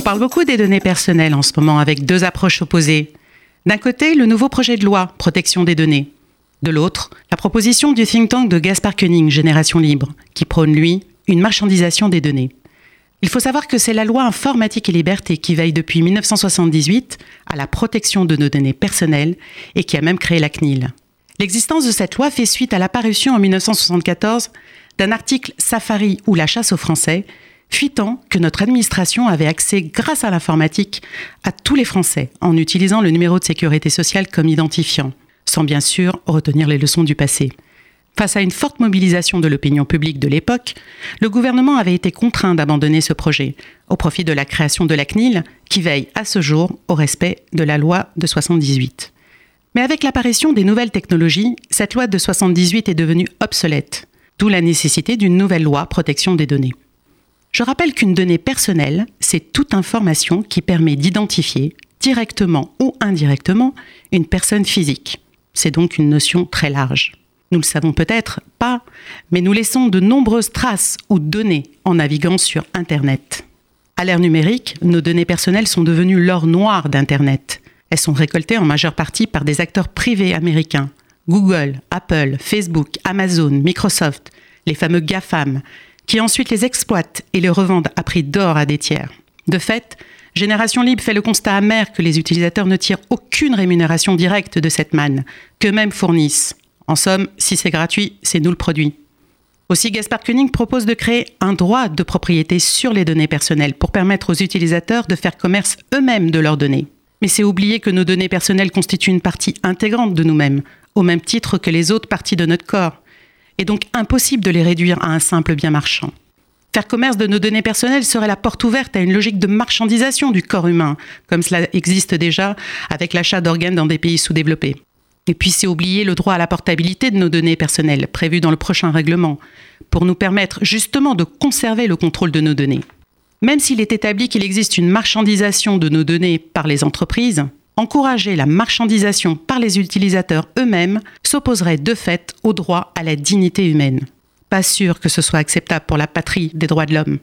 parle beaucoup des données personnelles en ce moment avec deux approches opposées. D'un côté, le nouveau projet de loi protection des données. De l'autre, la proposition du think tank de Gaspard Koenig, Génération Libre, qui prône, lui, une marchandisation des données. Il faut savoir que c'est la loi informatique et liberté qui veille depuis 1978 à la protection de nos données personnelles et qui a même créé la CNIL. L'existence de cette loi fait suite à l'apparition en 1974 d'un article Safari ou la chasse aux Français, fuitant que notre administration avait accès grâce à l'informatique à tous les Français en utilisant le numéro de sécurité sociale comme identifiant, sans bien sûr retenir les leçons du passé. Face à une forte mobilisation de l'opinion publique de l'époque, le gouvernement avait été contraint d'abandonner ce projet au profit de la création de la CNIL qui veille à ce jour au respect de la loi de 78. Mais avec l'apparition des nouvelles technologies, cette loi de 78 est devenue obsolète, d'où la nécessité d'une nouvelle loi protection des données. Je rappelle qu'une donnée personnelle, c'est toute information qui permet d'identifier, directement ou indirectement, une personne physique. C'est donc une notion très large. Nous le savons peut-être pas, mais nous laissons de nombreuses traces ou données en naviguant sur Internet. À l'ère numérique, nos données personnelles sont devenues l'or noir d'Internet. Elles sont récoltées en majeure partie par des acteurs privés américains. Google, Apple, Facebook, Amazon, Microsoft, les fameux GAFAM, qui ensuite les exploitent et les revendent à prix d'or à des tiers. De fait, Génération Libre fait le constat amer que les utilisateurs ne tirent aucune rémunération directe de cette manne, qu'eux-mêmes fournissent. En somme, si c'est gratuit, c'est nous le produit. Aussi, Gaspard Koenig propose de créer un droit de propriété sur les données personnelles pour permettre aux utilisateurs de faire commerce eux-mêmes de leurs données. Mais c'est oublier que nos données personnelles constituent une partie intégrante de nous-mêmes, au même titre que les autres parties de notre corps, et donc impossible de les réduire à un simple bien marchand. Faire commerce de nos données personnelles serait la porte ouverte à une logique de marchandisation du corps humain, comme cela existe déjà avec l'achat d'organes dans des pays sous-développés. Et puis c'est oublier le droit à la portabilité de nos données personnelles, prévu dans le prochain règlement, pour nous permettre justement de conserver le contrôle de nos données. Même s'il est établi qu'il existe une marchandisation de nos données par les entreprises, encourager la marchandisation par les utilisateurs eux-mêmes s'opposerait de fait au droit à la dignité humaine. Pas sûr que ce soit acceptable pour la patrie des droits de l'homme.